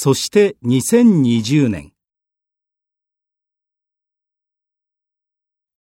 そして2020年。